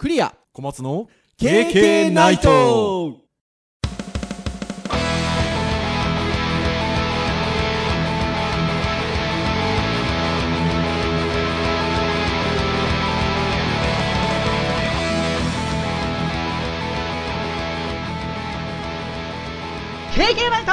クリア。小松の KK ナイト。経験ナイト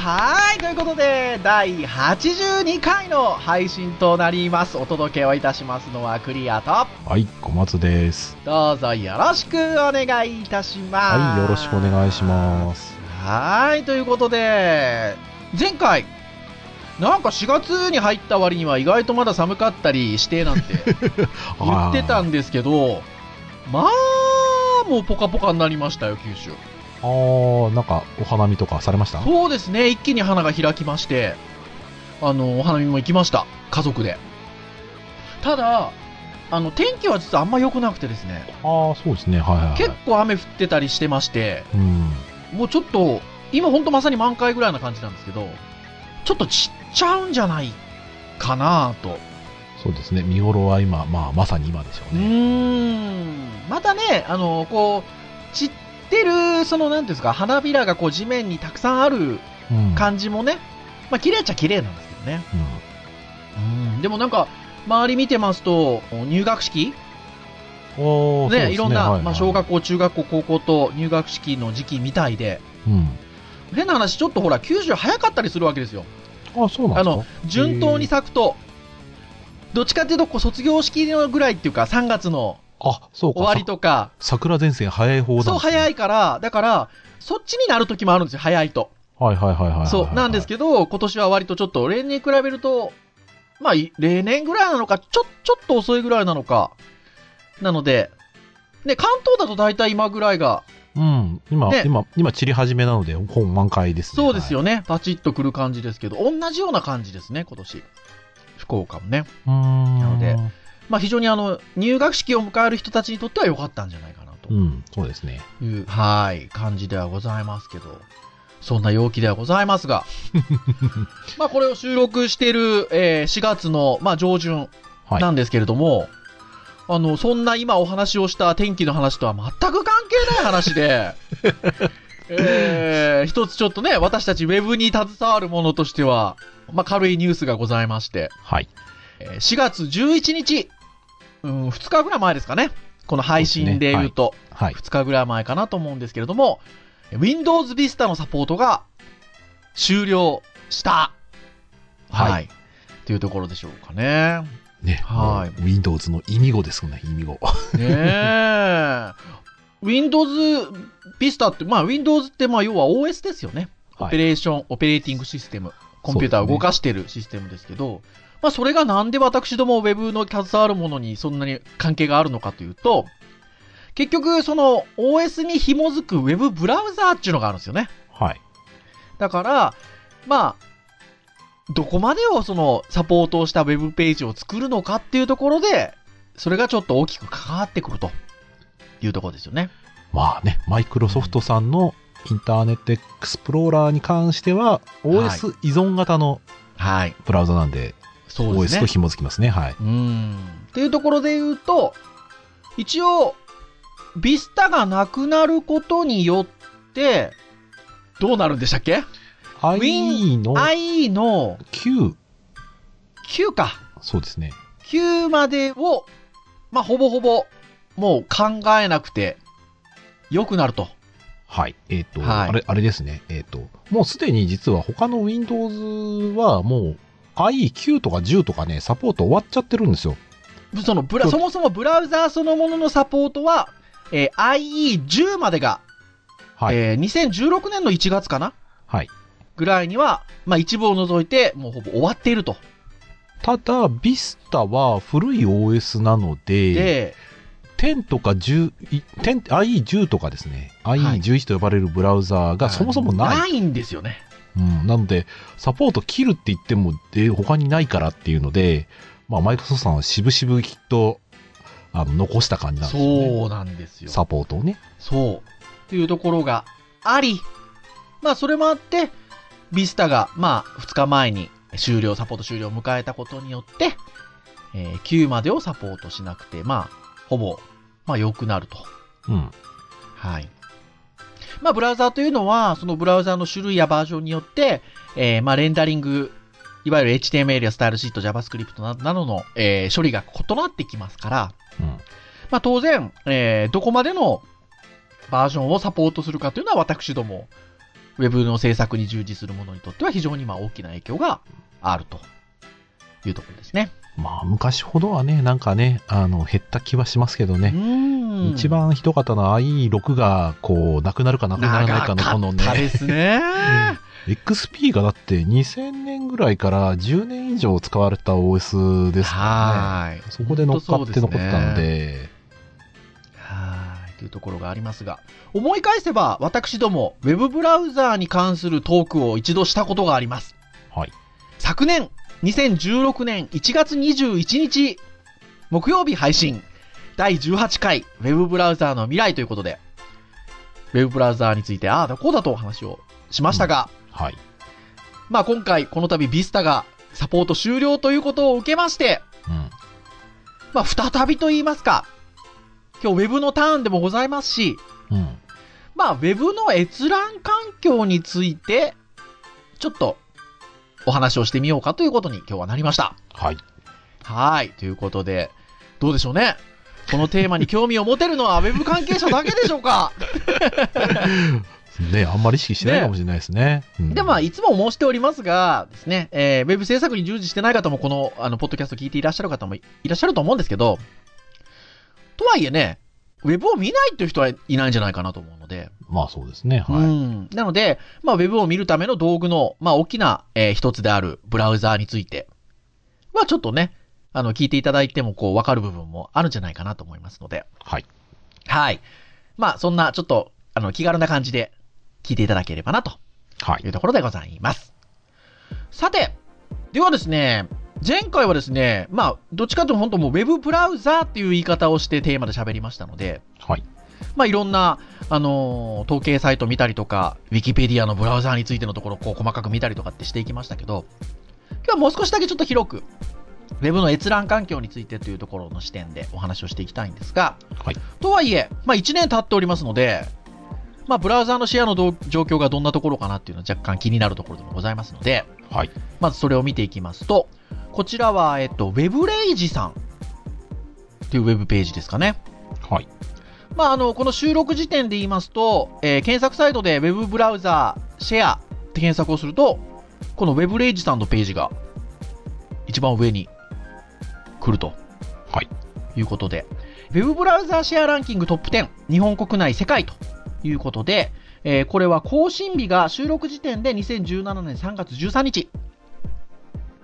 はい、ということで、第82回の配信となります。お届けをいたしますのはクリアと、はい、小松です。どうぞよろしくお願いいたします。はい、よろしくお願いします。はい、ということで、前回、なんか4月に入った割には意外とまだ寒かったりしてなんて 言ってたんですけど、まあ、もうポカポカになりましたよ、九州。あー、なんか、お花見とかされました？そうですね、一気に花が開きまして、あの、お花見も行きました、家族で。ただ、あの、天気は実はあんま良くなくてですね、あー、そうですね、はいはい、はい。結構雨降ってたりしてまして、うん。もうちょっと、今ほんとまさに満開ぐらいな感じなんですけど、ちょっとちっちゃうんじゃないかなと。そうですね、見頃は今、まあ、まさに今でしょうーうね。ん。またね、あの、こう、散ってる、その、なんですか、花びらがこう地面にたくさんあるうん。感じもね、まあ綺麗っちゃ綺麗なんですけどね。うん。うん。でもなんか、周り見てますと、入学式おー、そうですね、いろんな、はいはいまあ小学校、中学校、高校と入学式の時期みたいで、うん。変な話、ちょっとほら、90早かったりするわけですよ。あ、そうなんあの、順当に咲くと、どっちかっていうと、こう卒業式のぐらいっていうか、3月のあ、そうか。終わりとか、さ桜前線早い方なんですねそう早いから、だから、そっちになる時もあるんですよ、早いと。はいはいはいはいはい。そう、なんですけけど、今年は割とちょっと、例年に比べると、まあ、い例年ぐらいなのか、ちょ、ちょっと遅いぐらいなのか。なので、ね、関東だと大体今ぐらいが、ど。うん。今、ね今、今、散り始めなので、本満開ですね。そうですよね、パチッとくる感じですけど、同じような感じですね、今年。福岡もね。はい。うーん。なのでまあ非常にあの、入学式を迎える人たちにとっては良かったんじゃないかなとうん、そうですね。いう、はい、感じではございますけど、そんな陽気ではございますが、まあこれを収録している、えー4月の、まあ上旬はい。なんですけれども、あの、そんな今お話をした天気の話とは全く関係ない話で、えー、一つちょっとね、私たちウェブに携わるものとしては、まあ軽いニュースがございまして、はい。えー4月11日、うん、2日ぐらい前ですかね。この配信で言うと、はい。2日ぐらい前かなと思うんですけれども、Windows Vista のサポートが終了した。はいはい。っていうところでしょうかね。ね。はい Windows の意味語ですね、意味語。ねえ。Windows Vista って、まあ Windows ってまあ要は OS ですよね。はいオペレーション、オペレーティングシステム。コンピューターを動かしてるシステムですけど、まあそれがなんで私ども Web の携わるものにそんなに関係があるのかというと、結局その OS に紐づく Web ブラウザーっていうのがあるんですよね。はい。だから、まあ、どこまでをそのサポートをした Web ページを作るのかっていうところで、それがちょっと大きく関わってくるというところですよね。まあね、マイクロソフトさんのインターネットエクスプローラーに関しては、OS 依存型のはい。ブラウザなんで、そうです OS ねと。紐づきますね。はい。うーん。っていうところで言うと、一応、ビスタがなくなることによって、どうなるんでしたっけ？IE の ?IE の9、9か。そうですね。9までを、まあ、ほぼほぼ、もう考えなくて、良くなると。はい。えっ、と、はいあれ、あれですね。えっ、と、もうすでに実は他の Windows はもう IE9 とか10とかね、サポート終わっちゃってるんですよ。そのブラ、そもそもブラウザーそのもののサポートは、えー IE10 までが、はい。えー2016年の1月かなはい。ぐらいには、まあ、一部を除いて、もうほぼ終わっていると。ただ、Vista は古い OS なので、で、10とか10、い10 IE10 とかですね、はい IE11 と呼ばれるブラウザーがそもそもない。ないんですよね。うん、なので、サポート切るって言っても、で、他にないからっていうので、まあ、マイクロソフトさんは渋々きっと、あの、残した感じなんですよね。そうなんですよ。サポートをね。そう。っていうところがあり、まあそれもあって、ビスタが、まあ2日前に終了、サポート終了を迎えたことによって、えー9までをサポートしなくて、まあ、ほぼ、まあ、良くなると。うん。はい。まあ、ブラウザーというのは、そのブラウザーの種類やバージョンによって、えーまあ、レンダリング、いわゆる HTML やスタイルシート、JavaScript ななどの、えー処理が異なってきますから、うん。まあ、当然、えーどこまでのバージョンをサポートするかというのは私ども、ウェブの制作に従事する者にとっては非常にまあ大きな影響があるというところですね。まあ、昔ほどはね、なんかね、あの、減った気はしますけどうね。ーん一番一方の IE6 が、こう、なくなるかなくならないかのこの長かったでね、すね。XP がだって2000年ぐらいから10年以上使われた OS ですからはい。ね。そこで乗っかって残ったのではい。というところがありますが、思い返せば、私ども、ウェブブラウザーに関するトークを一度したことがあります。はい。昨年、2016年1月21日、木曜日配信、第18回、ウェブブラウザーの未来ということで、ウェブブラウザーについて、ああだこうだとお話をしましたが、はい。まあ今回、この度、ビスタがサポート終了ということを受けまして、うん。まあ再びと言いますか、今日ウェブのターンでもございますし、うん。まあ、ウェブの閲覧環境について、ちょっとお話をしてみようかということに今日はなりました。はい。はい。ということで、どうでしょうね。このテーマに興味を持てるのはウェブ関係者だけでしょうか？ね、あんまり意識してないかもしれないですね。うんで、まあ、いつも申しておりますが、ですね、えーウェブ制作に従事してない方も、この、あの、ポッドキャスト聞いていらっしゃる方もいらっしゃると思うんですけど、とはいえね、ウェブを見ないという人はいないんじゃないかなと思うので、まあそうですね。うはい。ん。なので、まあ、ウェブを見るための道具の、まあ、大きな、えー一つであるブラウザーについては、ちょっとね、あの、聞いていただいても、こう、わかる部分もあるんじゃないかなと思いますので、はい。はい。まあ、そんな、ちょっと、あの、気軽な感じで聞いていただければな、とはいいうところでございます。さて、ではですね、前回はですね、まあ、どっちかというと本当もうウェブブラウザーっていう言い方をしてテーマで喋りましたので、はい。まあ、いろんな、あのー統計サイト見たりとか、ウィキペディアのブラウザーについてのところをこう細かく見たりとかってしていきましたけど、今日はもう少しだけちょっと広く、ウェブの閲覧環境についてというところの視点でお話をしていきたいんですが、はい。とはいえ、まあ、1年経っておりますので、まあ、ブラウザーのシェアの状況がどんなところかなっていうのは若干気になるところでもございますので、はい。まずそれを見ていきますと、こちらは、えっと、ウェブレイジさんっていうウェブページですかね。はい。まあ、あの、この収録時点で言いますと、えー検索サイトで Web ブラウザーシェアって検索をすると、この Web レイジさんのページが一番上に来るとはい。いうことで、Web ブラウザーシェアランキングトップ10、日本国内世界ということで、えーこれは更新日が収録時点で2017年3月13日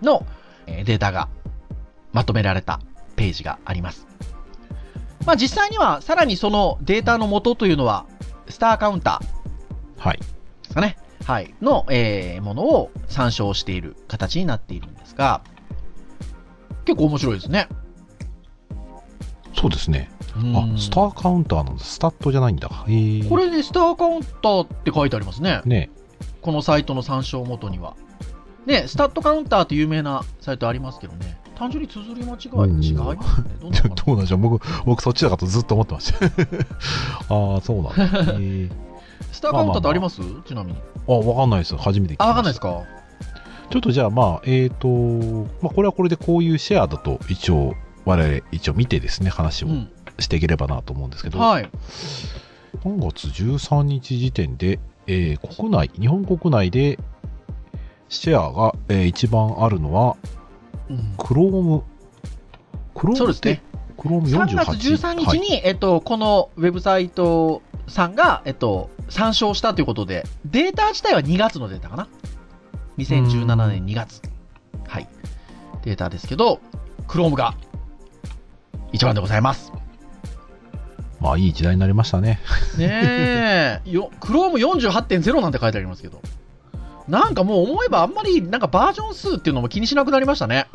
の、えーデータがまとめられたページがあります。まあ実際にはさらにそのデータの元というのは、スターカウンターはい。ですかね。はい。の、えーものを参照している形になっているんですが、結構面白いですね。そうですね。うんあ、スターカウンターなんだ。スタットじゃないんだ。これね、スターカウンターって書いてありますね。ね。このサイトの参照元には。ね、スタットカウンターって有名なサイトありますけどね。単純に綴り間違い、うん違いますね。どうなんでしょう僕、僕そっちだかとずっと思ってました。ああ、そうなんだ。スターカウンターってあります、ちなみに。あ、わかんないです。初めて聞きまあ、したわかんないですか？ちょっとじゃあ、まあ、えっ、と、まあ、これはこれでこういうシェアだと、一応、我々、一応見てですね、話をうん。していければなと思うんですけど、はい。3月13日時点で、えー国内、日本国内で、シェアが、えー一番あるのは、うんクローム、クロームそうですね。クローム48 3月13日に、えっと、このウェブサイトさんが、えっと、参照したということで、データ自体は2月のデータかな。2017年2月。はい。データですけど、Chrome が一番でございます。まあ、いい時代になりましたね。ねえ、よ Chrome48.0 なんて書いてありますけど。なんかもう思えばあんまりなんかバージョン数っていうのも気にしなくなりましたね。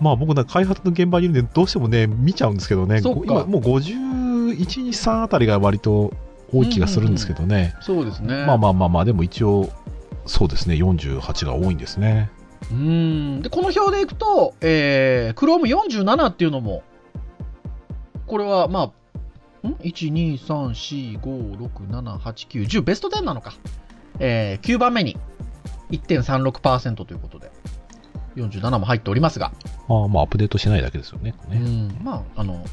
まあ、僕開発の現場にいるんで、どうしてもね、見ちゃうんですけどね、今もう51、2、3あたりが割と多い気がするんですけどね。そうですねまあまあまあまあ、でも一応、そうですね、48が多いんですね。うん。で、この表でいくと、えー、Chrome47 っていうのも、これは、まあ、ん ?1、2、3、4、5、6、7、8、9、10、ベスト10なのか。えー、9番目に1.36%ということで、47も入っておりますが、ああ、まあアップデートしてないだけですよね。うねん、まあ、あの、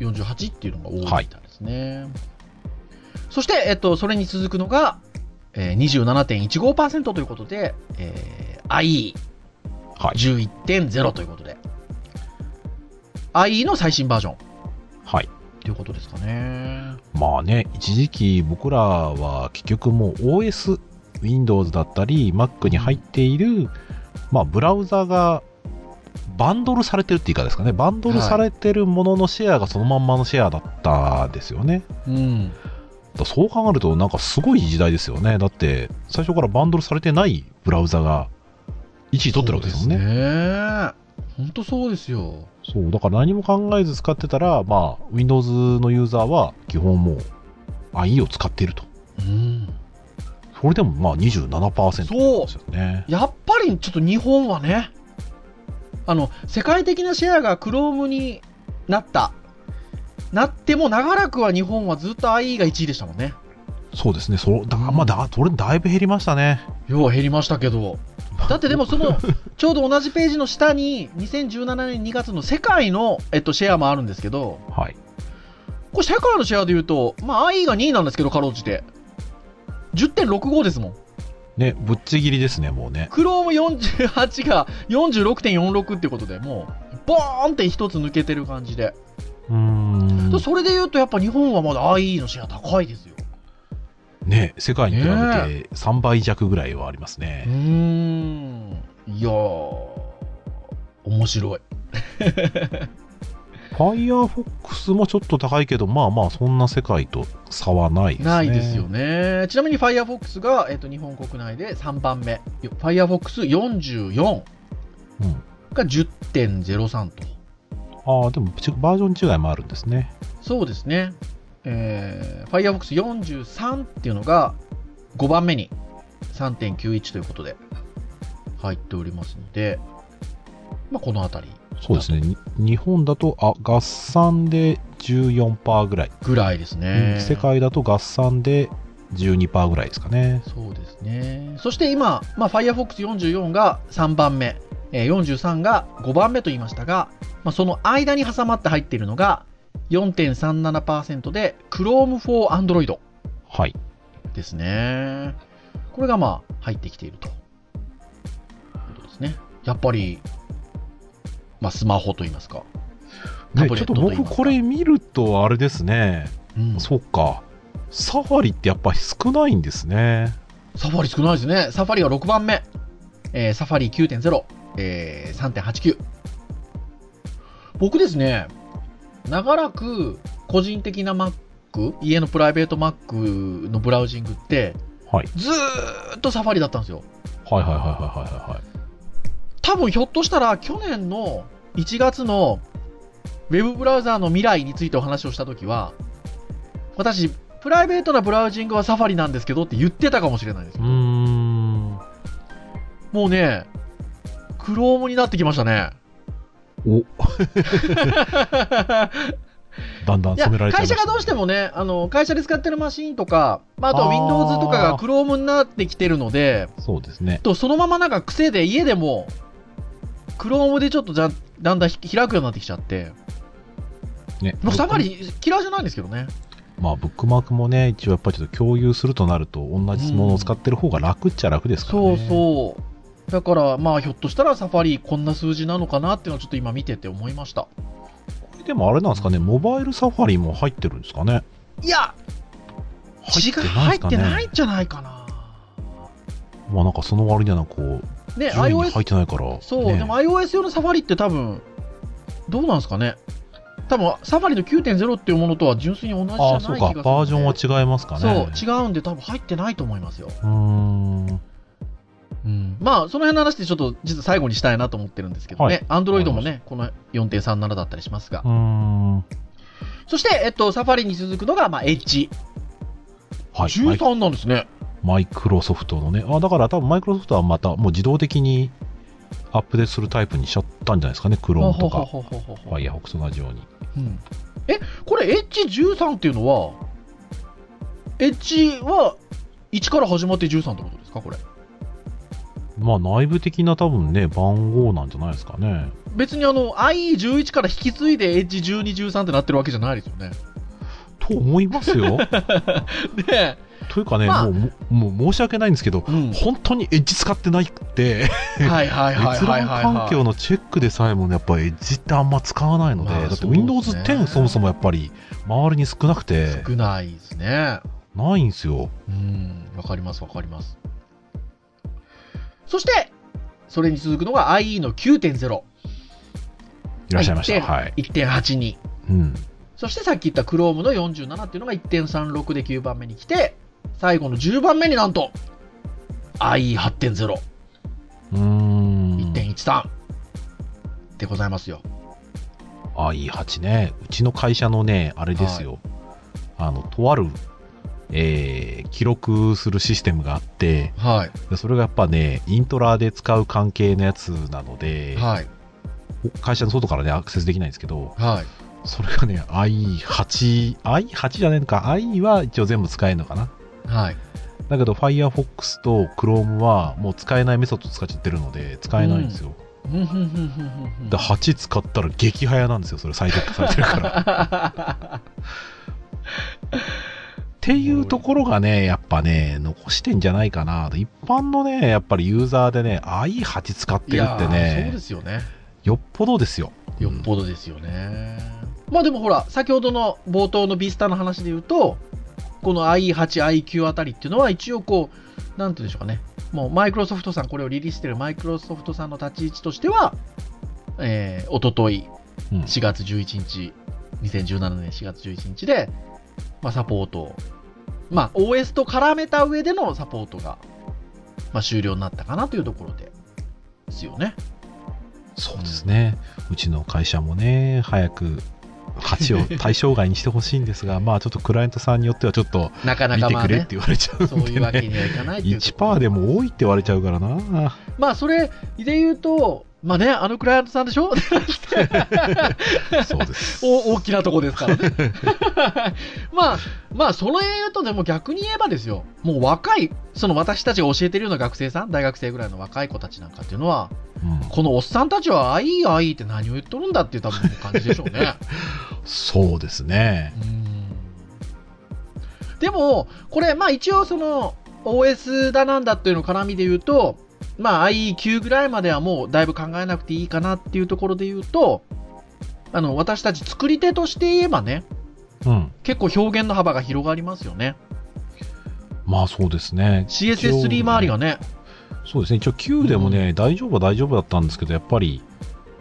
48っていうのが多いみたいですね。そして、えっと、それに続くのが、えー、27.15%ということで、えー、はい。IE11.0 ということで、IE の最新バージョンはい。ということですかね。まあね、一時期僕らは結局もう OS、Windows だったり Mac に入っている、まあブラウザがバンドルされてるっていうかですかね、バンドルされてるもののシェアがそのまんまのシェアだったですよね。うん。そう考えるとなんかすごい時代ですよね。だって最初からバンドルされてないブラウザが1位取ってるわけですもんね。ね。本当そうですよ。そう、だから何も考えず使ってたら、まあ Windows のユーザーは基本もう IE を使っていると。うん。それでもまあ27%そうですよね。やっぱりちょっと日本はね、あの、世界的なシェアが Chrome になった。なっても長らくは日本はずっと IE が1位でしたもんね。そうですね。そうだまあだ、それだいぶ減りましたね。要は減りましたけど。だってでもその、ちょうど同じページの下に2017年2月の世界の、えっと、シェアもあるんですけど、はい。これ世界のシェアで言うと、まあ IE が2位なんですけど、かろうじて。10.65ですもん。ね、ぶっちぎりですね、もうね。Chrome48 が46.46っていうことで、もう、ボーンって一つ抜けてる感じで。うーん。それで言うと、やっぱ日本はまだ IE のシェア高いですよ。ね、世界に比べねて3倍弱ぐらいはありますうーね。ん。いやー、面白い。Firefox もちょっと高いけど、まあまあ、そんな世界と差はないですね。ないですよ。ね。ちなみに Firefox が、えっと日本国内で3番目。Firefox44 うん。が10.03と。ああ、でもちバージョン違いもあるんですね。そうですね。えー、Firefox43 っていうのが5番目に3.91ということで入っておりますので、まあ、このあたりそうですね。に日本だと、あ、合算で14%ぐらい。ぐらいですね。世界だと合算で12%ぐらいですかね。そうですね。そして今、まあ、Firefox44 が3番目、えー43が5番目と言いましたが、まあ、その間に挟まって入っているのが4.37%で Chrome for Android はい。ですね。これがまあ入ってきていると。いうことですね。やっぱり、まあスマホといいますか。タね、ちょっと僕これ見るとあれですね。うん、そうか。サファリってやっぱり少ないんですね。サファリ少ないですね。サファリが6番目。えーサファリ9.0、えー3.89。僕ですね、長らく個人的な Mac、家のプライベート Mac のブラウジングって、はい。ずーっとサファリだったんですよ。はいはいはいはいはいはい。多分ひょっとしたら去年の1月のウェブブラウザーの未来についてお話をしたときは、私、プライベートなブラウジングはサファリなんですけどって言ってたかもしれないですうーん。もうね、クロームになってきましたね。お、だんだん染められ会社がどうしてもね、あの会社で使ってるマシンとか、まあ、あとは Windows とかがクロームになってきてるので、そうですね。とそのままなんか癖で家でも、クロームでちょっとじゃだんだんひ開くようになってきちゃって、ね。もうサファリ嫌いじゃないんですけどね。まあ、ブックマークもね、一応やっぱりちょっと共有するとなると、同じものを使ってる方が楽っちゃ楽ですからそうね。そう。だから、まあ、ひょっとしたらサファリこんな数字なのかなっていうのをちょっと今見てて思いました。これでもあれなんですかね、モバイルサファリも入ってるんですかね？いや、入ってないね？ってないんじゃないかな。まあなんかその割にはなんかこう、ね、iOS 入ってないから。そう、ねでも iOS 用のサファリって多分、どうなんですかね？多分、サファリの9.0っていうものとは純粋に同じじゃああ、ない気がするんで。そうか、バージョンは違いますかね。そう、違うんで多分入ってないと思いますよ。うーん。ううん。まあ、その辺の話でちょっと実は最後にしたいなと思ってるんですけどね。はい Android もね、この4.37だったりしますが。そして、えっと、サファリに続くのが、まあ、Edge。はい。マイ13なんですね。マイクロソフトのね。あだから多分マイクロソフトはまたもう自動的にアップデートするタイプにしちゃったんじゃないですかね、クロームとか、ほほほほほほ Firefox と同じように。うんえ、これ H13 っていうのは、H は1から始まって13ってことですか、これ。まあ内部的な多分ね、番号なんじゃないですかね。別にあの IE11 から引き継いで H12、13ってなってるわけじゃないですよね。と思いますよ。で、というかね、まあもう、ももう申し訳ないんですけど、うん、本当にエッジ使ってないくて、はいはいはい閲覧環境のチェックでさえもね、やっぱエッジってあんま使わないので、まあだって Windows 10そもそもやっぱり周りに少なくて、少ないですね。ないんですよ。うん、わかりますわかります。そして、それに続くのが IE の9.0。いらっしゃいました。1.8はい。1.82。うん。そしてさっき言った Chrome の47っていうのが1.36で9番目に来て、最後の10番目になんと IE8.0、うーん。1.13でございますよ。IE8 ね、うちの会社のね、あれですよ。あの、とある、えー記録するシステムがあって、はい。でそれがやっぱね、イントラで使う関係のやつなので、はい。会社の外からね、アクセスできないんですけど、はい。それがね、i8、i8 じゃないのか、i は一応全部使えるのかな。はい。だけど、Firefox と Chrome はもう使えないメソッド使っちゃってるので、使えないんですよ。ふんで、8使ったら激早なんですよ、それ最適化されてるから。っていうところがね、やっぱね、残してんじゃないかな。一般のね、やっぱりユーザーでね、i8 使ってるってーそうねで、すよね。よっぽどですよ。よっぽどですよね。まあでもほら、先ほどの冒頭のビスタの話で言うと、この IE8、IQ あたりっていうのは一応こう、なんていうんでしょうかね。もうマイクロソフトさん、これをリリースしてるマイクロソフトさんの立ち位置としては、えー、おとというん4月11日、2017年4月11日で、まあサポートを、まあ OS と絡めた上でのサポートが、まあ終了になったかなというところで、ですよね。そうですね。うちの会社もね、早く8を 対象外にしてほしいんですが、まあちょっとクライアントさんによってはちょっとなかな見てくれって言われちゃうんでそういうわけね。にはいかないっていうところ1%でも多いって言われちゃうからな。まあ、それで言うと、まあね、あのクライアントさんでしょ？そうです。お大きなとこですからね。まあ、まあ、その言うと、でも逆に言えばですよ、もう若い、その私たちが教えてるような学生さん、大学生ぐらいの若い子たちなんかっていうのは、うんこのおっさんたちは、あいいあいいって何を言っとるんだっていう多分感じでしょうね。そうですね。でも、これ、まあ一応その OS だなんだっていうの絡みで言うと、まあ IE9 ぐらいまではもうだいぶ考えなくていいかなっていうところで言うと、あの、私たち作り手として言えばね、うん。結構表現の幅が広がりますよね。まあそうですね。CSS3 周りがね。そうですね。一応9でもね、大丈夫は大丈夫だったんですけど、やっぱり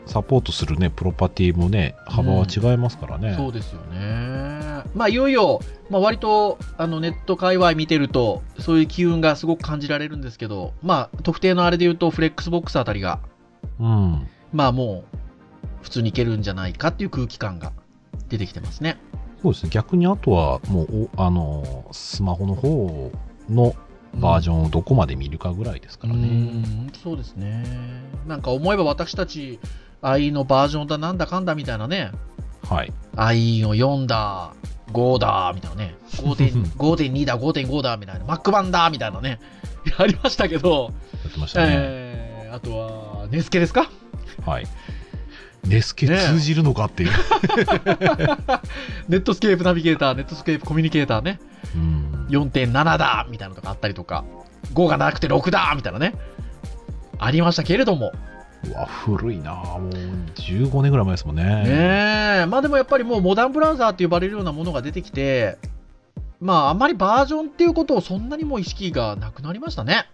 サポートするね、プロパティもね、幅は違いますからね。そうですよね。まあいよいよ、まあ割とあのネット界隈見てると、そういう機運がすごく感じられるんですけど、まあ特定のあれで言うと、フレックスボックスあたりが、うん。まあもう、普通にいけるんじゃないかっていう空気感が出てきてますね。そうですね。逆にあとは、もう、おあの、スマホの方のバージョンをどこまで見るかぐらいですからうね。んそうですね。なんか思えば私たち、IE のバージョンだなんだかんだみたいなね、はい。IE を4だ、5だ、みたいなね、5.2 5.2だ、5.5だ、みたいな、Mac 版だ、みたいなね、ありましたけど、やってましたね。えー、あとは、ネスケですか？はい。ネスケ通じるのかっていう。ネットスケープナビゲーター、ネットスケープコミュニケーターね、うん。4.7だみたいなのとかあったりとか、5がなくて6だみたいなね、ありましたけれども、うわ、古いなもう15年ぐらい前ですもんね。ねえ、まあでもやっぱりもうモダンブラウザーって呼ばれるようなものが出てきて、まああんまりバージョンっていうことをそんなにも意識がなくなりましたね。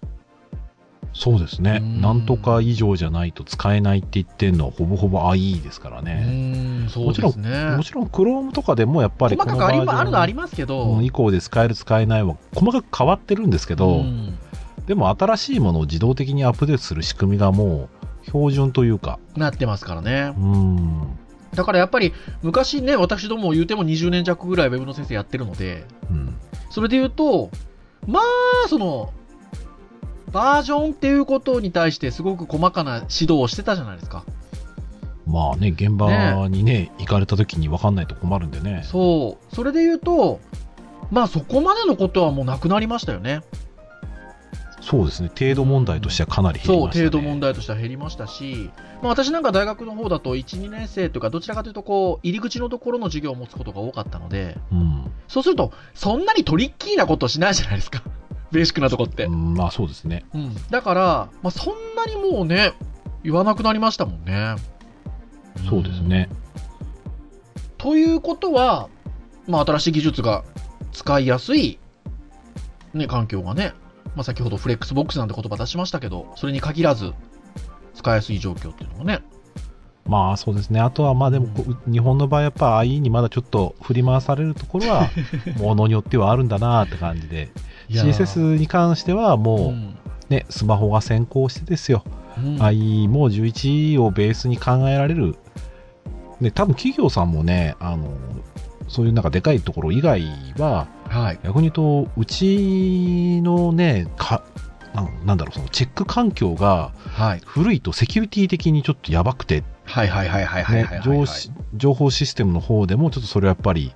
そうですね。うんなんとか以上じゃないと使えないって言ってんのはほぼほぼ IE ですからうね。ーん、そうですね。もちろん Chrome とかでもやっぱり細かくありあるのはありますけど、うん以降で使える使えないは細かく変わってるんですけど、うんでも新しいものを自動的にアップデートする仕組みがもう標準というか、なってますからねう。ん、だからやっぱり昔ね、私ども言うても20年弱ぐらいウェブの先生やってるので、うん、それで言うと、まあ、その、バージョンっていうことに対してすごく細かな指導をしてたじゃないですか。まあね、現場にね、行かれた時に分かんないと困るんでね。そう。それで言うと、まあそこまでのことはもうなくなりましたよね。そうですね、程度問題としてはかなり減りましたね。程度問題としては減りましたし、まあ、私なんか大学の方だと1、2年生というか、どちらかというとこう、入り口のところの授業を持つことが多かったので、うん。そうすると、そんなにトリッキーなことをしないじゃないですか。ベーシックなとこって。うんまあそうですね。うん。だから、まあ、そんなにもうね、言わなくなりましたもんね。そうですね。ということは、まあ、新しい技術が使いやすい、ね、環境がね、まあ、先ほどフレックスボックスなんて言葉出しましたけど、それに限らず、使いやすい状況っていうのがね。まあそうですね。あとはまあでも日本の場合やっぱ IE にまだちょっと振り回されるところは、ものによってはあるんだなって感じで。CSS に関してはもうね、スマホが先行してですよ。うん、IE も11をベースに考えられる。ね、多分企業さんもね、あの、そういうなんかでかいところ以外は、はい。逆に言うと、うちのね、か、ななんだろう、そのチェック環境がはい。古いとセキュリティ的にちょっとやばくて、はいはいはいはい情報システムの方でもちょっとそれはやっぱり、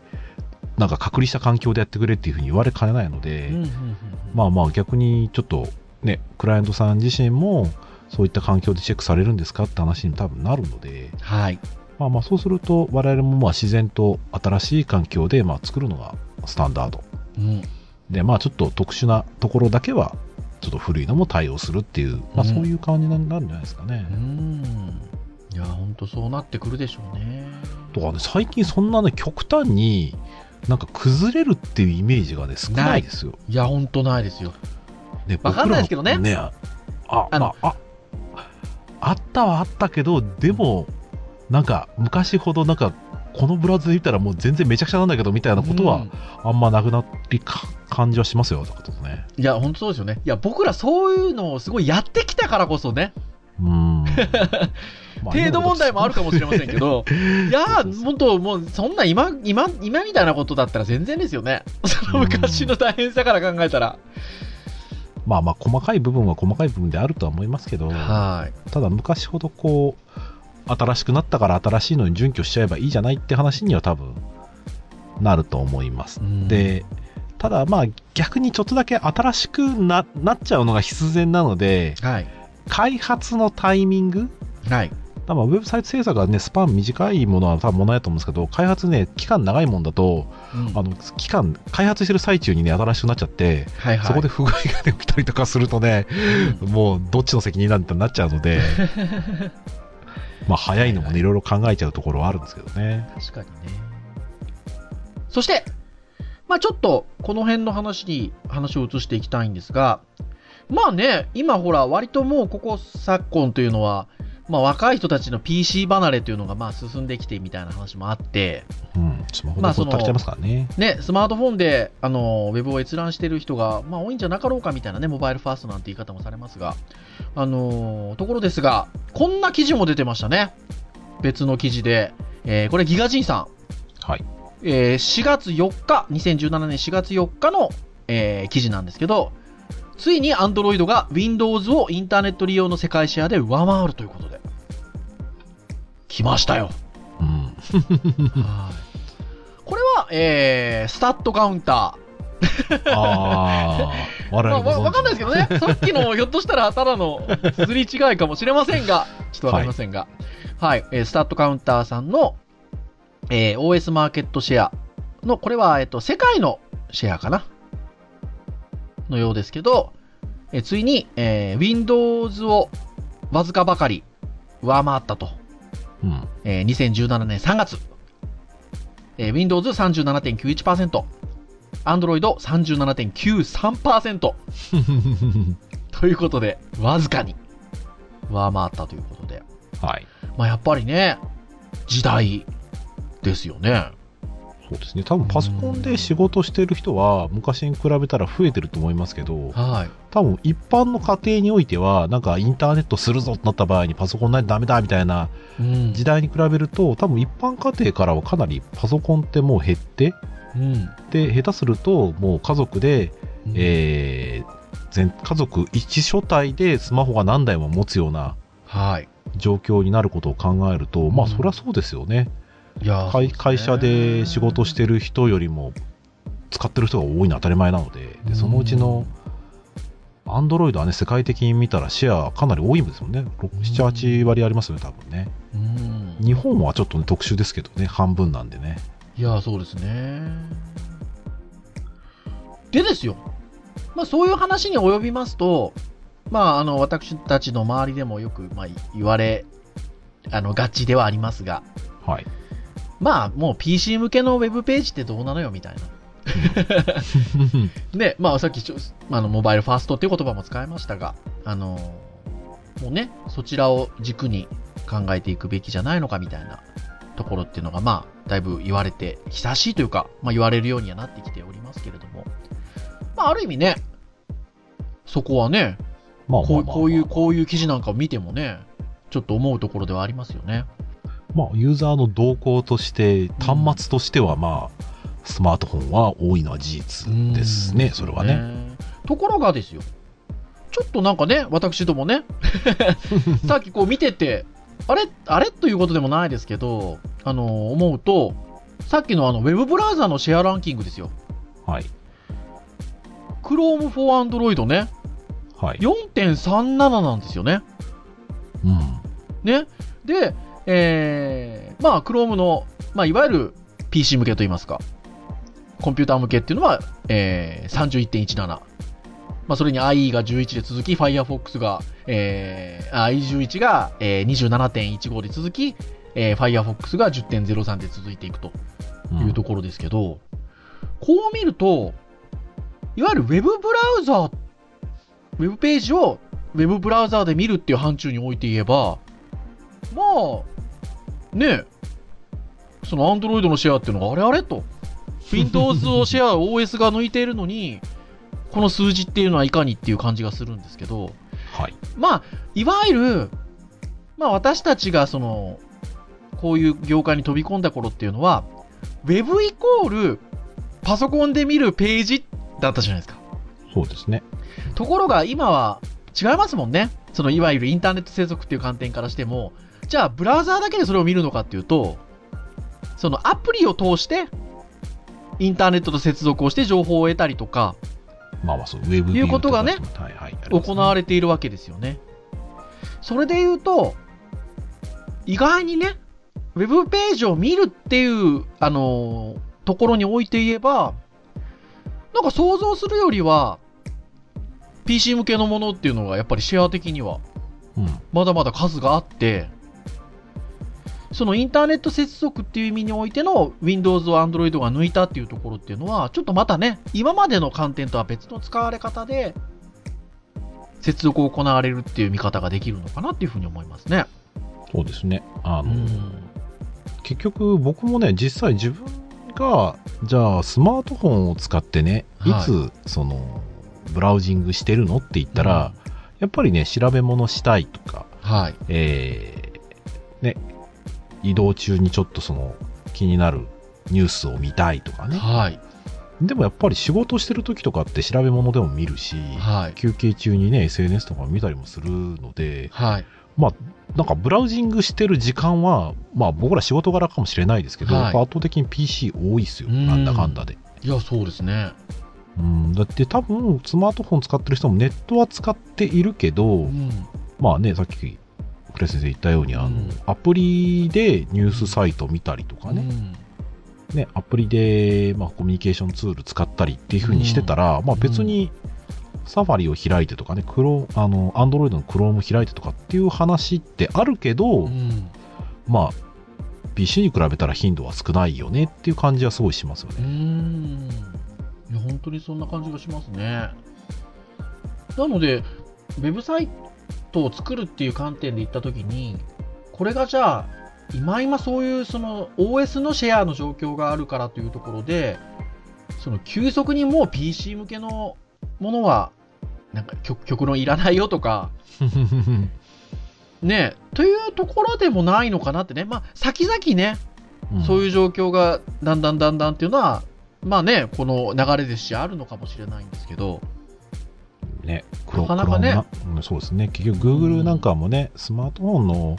なんか隔離した環境でやってくれっていうふうに言われかねないので、うんうんうんまあまあ逆にちょっとね、クライアントさん自身もそういった環境でチェックされるんですかって話に多分なるので、はい。まあまあそうすると我々もまあ自然と新しい環境でまあ作るのがスタンダード。うん。で、まあちょっと特殊なところだけはちょっと古いのも対応するっていう、まあそういう感じになるんじゃないですかね。うん。いや、ほんとそうなってくるでしょうね。とかね、最近そんなね、極端になんか崩れるっていうイメージがね、少ないですよ。いや、ほんとないですよ。ねわかんないですけどね僕らのあ、ああ、あ、あったはあったけど、でも、なんか昔ほどなんか、このブラウザで見たらもう全然めちゃくちゃなんだけどみたいなことはうんあんまなくなりか感じはしますよ、とかとね。いや、ほんとそうですよね。いや、僕らそういうのをすごいやってきたからこそね、うーん。まあ程度問題もあるかもしれませんけど、いや本当もう、そんな今、今、今みたいなことだったら全然ですよね。その昔の大変さから考えたら。まあまあ細かい部分は細かい部分であるとは思いますけど、はい。ただ昔ほどこう、新しくなったから新しいのに準拠しちゃえばいいじゃないって話には多分なると思います。うんで、ただまあ逆にちょっとだけ新しくななっちゃうのが必然なので、はい。開発のタイミング？はい。まあウェブサイト制作がね、スパン短いものは多分問題だと思うんですけど、開発ね、期間長いもんだと、うんあの、期間、開発してる最中にね、新しくなっちゃって、はいはい。そこで不具合が起きたりとかするとね、うんもうどっちの責任なんてなっちゃうので、まあ早いのもね、いろいろ考えちゃうところはあるんですけどね。確かにね。そして、まあちょっと、この辺の話に、話を移していきたいんですが、まあね、今ほら、割ともうここ昨今というのは、まあ若い人たちの PC 離れというのがまあ進んできてみたいな話もあって、うん、スマホでほっちゃいますからね。ね、スマートフォンで、あの、ウェブを閲覧している人が、まあ多いんじゃなかろうかみたいなね、モバイルファーストなんて言い方もされますが、あの、ところですが、こんな記事も出てましたね。別の記事で、えーこれギガジンさん、はい。えー4月4日、2017年4月4日の、えー記事なんですけど、ついに Android が Windows をインターネット利用の世界シェアで上回るということで。来ましたよ。うん。これは、えースタットカウンター。あまあ、わわかんないですけどね。さっきのひょっとしたらただのずり違いかもしれませんが、ちょっとわかりませんが。はい、えースタットカウンターさんの、えー OS マーケットシェアの、これは、えっ、と、世界のシェアかなのようですけど、えーついに、えー Windows をわずかばかり上回ったと。うん。えー2017年3月。えー Windows 37.91%。Android 37.93%。ということで、わずかに上回ったということで。はい。まあやっぱりね、時代ですよね。そうですね。多分パソコンで仕事してる人は昔に比べたら増えてると思いますけど、はい。多分一般の家庭においては、なんかインターネットするぞってなった場合にパソコンないとダメだみたいなうん時代に比べると、多分一般家庭からはかなりパソコンってもう減って、うん。で、下手するともう家族で、えー全家族一所帯でスマホが何台も持つようなはい。状況になることを考えると、まあうんそりゃそうですよね。いやー会会社で仕事してる人よりも使ってる人が多いのは当たり前なのででそのうちのアンドロイドはね世界的に見たらシェアかなり多いんですもん。ね78割ありますよね多分ね。うん。日本はちょっとね特殊ですけどね半分なんでねいやー、そうですね。でですよ。まあ、そういう話に及びますと、まあ、あの、私たちの周りでもよく、まあ、言われ、あの、がちではありますが、はいまあ、もう PC 向けのウェブページってどうなのよ、みたいな。で、まあ、さっきちょ、あの、モバイルファーストっていう言葉も使いましたが、あの、もうね、そちらを軸に考えていくべきじゃないのかみたいなところっていうのが、まあ、だいぶ言われて、久しいというか、まあ、言われるようにはなってきておりますけれども、まあ、ある意味ね、そこはね、まあこういう、こういう記事なんかを見てもね、ちょっと思うところではありますよね。まあ、ユーザーの動向として、端末としては、まあ、スマートフォンは多いのは事実ですね、それはね。ところがですよ、ちょっとなんかね、私どもね、さっきこう見てて、あれあれということでもないですけど、あの思うと、さっきのあの、ウェブブラウザのシェアランキングですよ。はい。Chrome for Android ね、はい。4.37なんですよね。うん。ね。で、えー、まあ、Chrome の、まあ、いわゆる PC 向けといいますか、コンピューター向けっていうのは、えー、31.17。まあ、それに IE が11で続き、Firefox が、えー、あ IE11 が、えー、27.15で続き、えー、Firefox が10.03で続いていくというところですけど、こう見ると、いわゆる Web ブラウザー、ウェブページを Web ブラウザーで見るっていう範疇において言えば、まあ、ねえ、その Android のシェアっていうのがあれあれと。Windows をシェア、OS が抜いているのに、この数字っていうのはいかにっていう感じがするんですけど、はい。まあ、いわゆる、まあ私たちがその、こういう業界に飛び込んだ頃っていうのは、Web イコールパソコンで見るページだったじゃないですか。そうですね。ところが今は違いますもんね。そのいわゆるインターネット接続っていう観点からしても、じゃあブラウザーだけでそれを見るのかっていうと、そのアプリを通して、インターネットと接続をして情報を得たりとか、まあまあ、そう、ウェブいうことがねはいはい、行われれているわけですよね。それで言うと、意外にね、ウェブページを見るっていう、あのところにおいて言えば、なんか想像するよりは、PC 向けのものっていうのがやっぱりシェア的にはうん。まだまだ数があって、そのインターネット接続っていう意味においての Windows を Android が抜いたっていうところっていうのは、ちょっとまたね、今までの観点とは別の使われ方で、接続を行われるっていう見方ができるのかなっていうふうに思いますね。そうですね。あの、うん結局僕もね、実際自分が、じゃあスマートフォンを使ってね、いはいつ、その、ブラウジングしてるのって言ったら、やっぱりね、調べ物したいとか、はい。えーね、移動中にちょっとその気になるニュースを見たいとかね。はい。でもやっぱり仕事してる時とかって調べ物でも見るし、はい。休憩中にね、SNS とか見たりもするので、はい。まあ、なんかブラウジングしてる時間は、まあ僕ら仕事柄かもしれないですけど、はい圧倒的に PC 多いですよ。うんなんだかんだで。いや、そうですね。うん、だって多分スマートフォン使ってる人もネットは使っているけど、うん。まあね、さっきプレスで言ったように、あの、うんアプリでニュースサイト見たりとかね、うんね、アプリで、まあ、コミュニケーションツール使ったりっていう風にしてたら、まあ別にサファリを開いてとかね、クロあの、アンドロイドの Chrome 開いてとかっていう話ってあるけど、うん。まあ、PC に比べたら頻度は少ないよねっていう感じはすごいしますようーね。ん。いや、本当にそんな感じがしますね。なので、ウェブサイトを作るっていう観点で言ったときに、これがじゃあ、今今そういうその OS のシェアの状況があるからというところで、その急速にもう PC 向けのものは、なんか極極論いらないよとか、ね、というところでもないのかなってね。まあ、先々ね、そうういう状況がだんだんだんだんっていうのは、まあね、この流れですし、あるのかもしれないんですけど、ね、なかなかねうんそうですね。結局 Google なんかもね、スマートフォンの、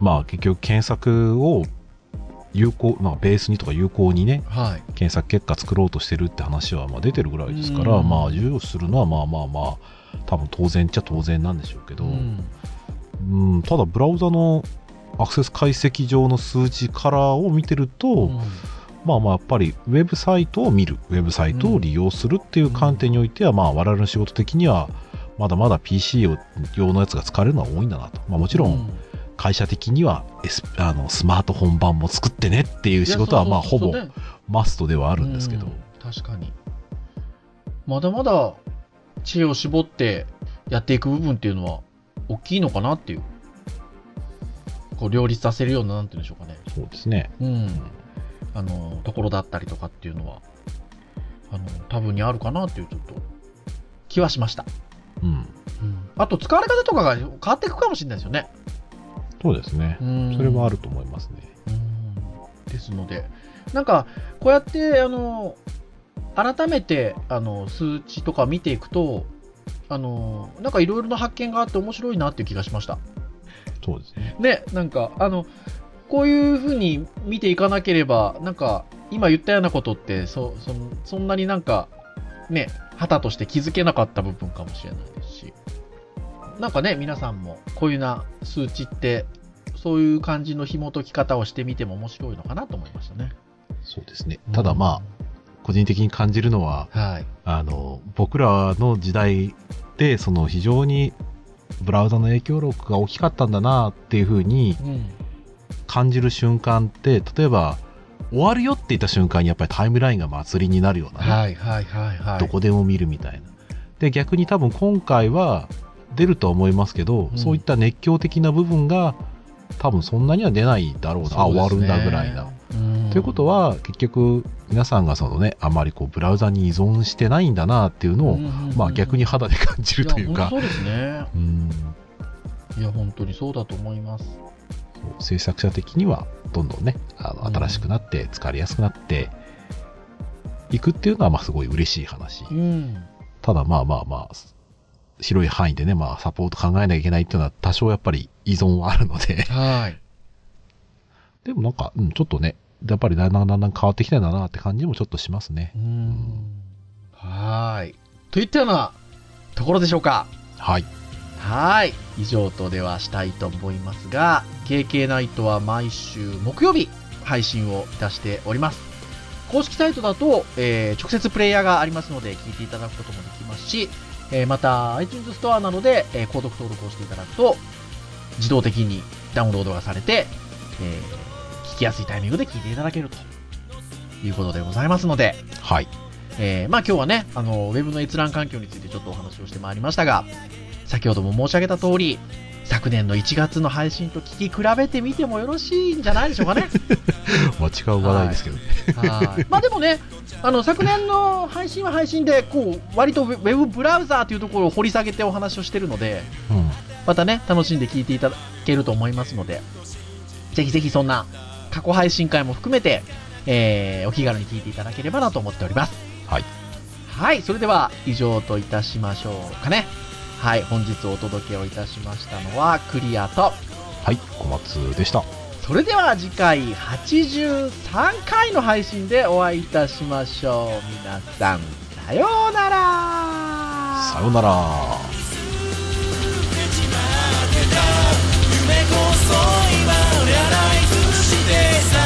まあ結局検索を有効、まあベースにとか有効にね、はい。検索結果作ろうとしてるって話はまあ出てるぐらいですから、うんまあ授与するのはまあまあまあ、多分当然っちゃ当然なんでしょうけど、うんうん、ただブラウザのアクセス解析上の数値からを見てると、うんまあまあやっぱりウェブサイトを見る、ウェブサイトを利用するっていう観点においては、まあ我々の仕事的には、まだまだ PC 用のやつが使われるのは多いんだなと。まあもちろん会社的には、S あのスマートフォン版も作ってねっていう仕事はまあほぼマストではあるんですけど、うん確かに。まだまだ知恵を絞ってやっていく部分っていうのは大きいのかなっていう。こう両立させるような、なんていうんでしょうかね。そうですね。うん。あの、ところだったりとかっていうのは、あの、多分にあるかなっていうちょっと気はしました。うん。あと使われ方とかが変わっていくかもしれないですよね。そうですね。うんそれはあると思いますね。うんですので、なんか、こうやって、あの、改めて、あの、数値とか見ていくと、あの、なんかいろいろな発見があって面白いなっていう気がしました。そうですね。ね、なんか、あの、こういうふうに見ていかなければ、なんか、今言ったようなことって、そ、そのそんなになんか、ね、旗として気づけなかった部分かもしれないですし、なんかね、皆さんも、こういうな数値って、そういう感じの紐解き方をしてみても面白いのかなと思いましたね。そうですね。ただまあ、個人的に感じるのは、あ、はい。あの、僕らの時代で、その非常にブラウザの影響力が大きかったんだなっていうふうにうん。感じる瞬間って、例えば、終わるよって言った瞬間にやっぱりタイムラインが祭りになるようなね、はいはいはいはい。どこでも見るみたいな。で、逆に多分今回は出るとは思いますけど、うんそういった熱狂的な部分が多分そんなには出ないだろうな、あ、終わるんだぐらいな。。ということは、結局、皆さんがそのね、あまりこう、ブラウザに依存してないんだなっていうのを、まあ逆に肌で感じるというか、や本当そうですね。うんいや、本当にそうだと思います。制作者的には、どんどんね、あのうん新しくなって、使われやすくなっていくっていうのは、まあすごい嬉しい話。うん。ただまあまあまあ、広い範囲でね、まあサポート考えなきゃいけないっていうのは多少やっぱり依存はあるので、はい。でもなんか、うん、ちょっとね、やっぱりだんだんだんだん変わってきたんだなって感じもちょっとしますねう。ん。はーい。といったようなところでしょうか。はい。はい。以上とではしたいと思いますが、KK ナイトは毎週木曜日配信をいたしております。公式サイトだと、えー直接プレイヤーがありますので聞いていただくこともできますし、えーまた iTunes ストアなどで、えー購読登録をしていただくと自動的にダウンロードがされて、えー聞きやすいタイミングで聞いていただけるということでございますので、はい。えーまあ今日はね、あの、ウェブの閲覧環境についてちょっとお話をしてまいりましたが、先ほども申し上げた通り、昨年の1月の配信と聞き比べてみてもよろしいんじゃないでしょうかね。まあ違う話題ですけどね。はい まあでもね、あの、昨年の配信は配信で、こう、割とウェウェブブラウザーというところを掘り下げてお話をしてるので、うん。またね、楽しんで聞いていただけると思いますので、ぜひぜひそんな過去配信会も含めて、えーお気軽に聞いていただければなと思っております。はい。はい、それでは以上といたしましょうかね。はい、本日お届けをいたしましたのは、クリアと、はい、小松でした。それでは次回83回の配信でお会いいたしましょう。皆さん、さようならさようなら夢こそ今してさ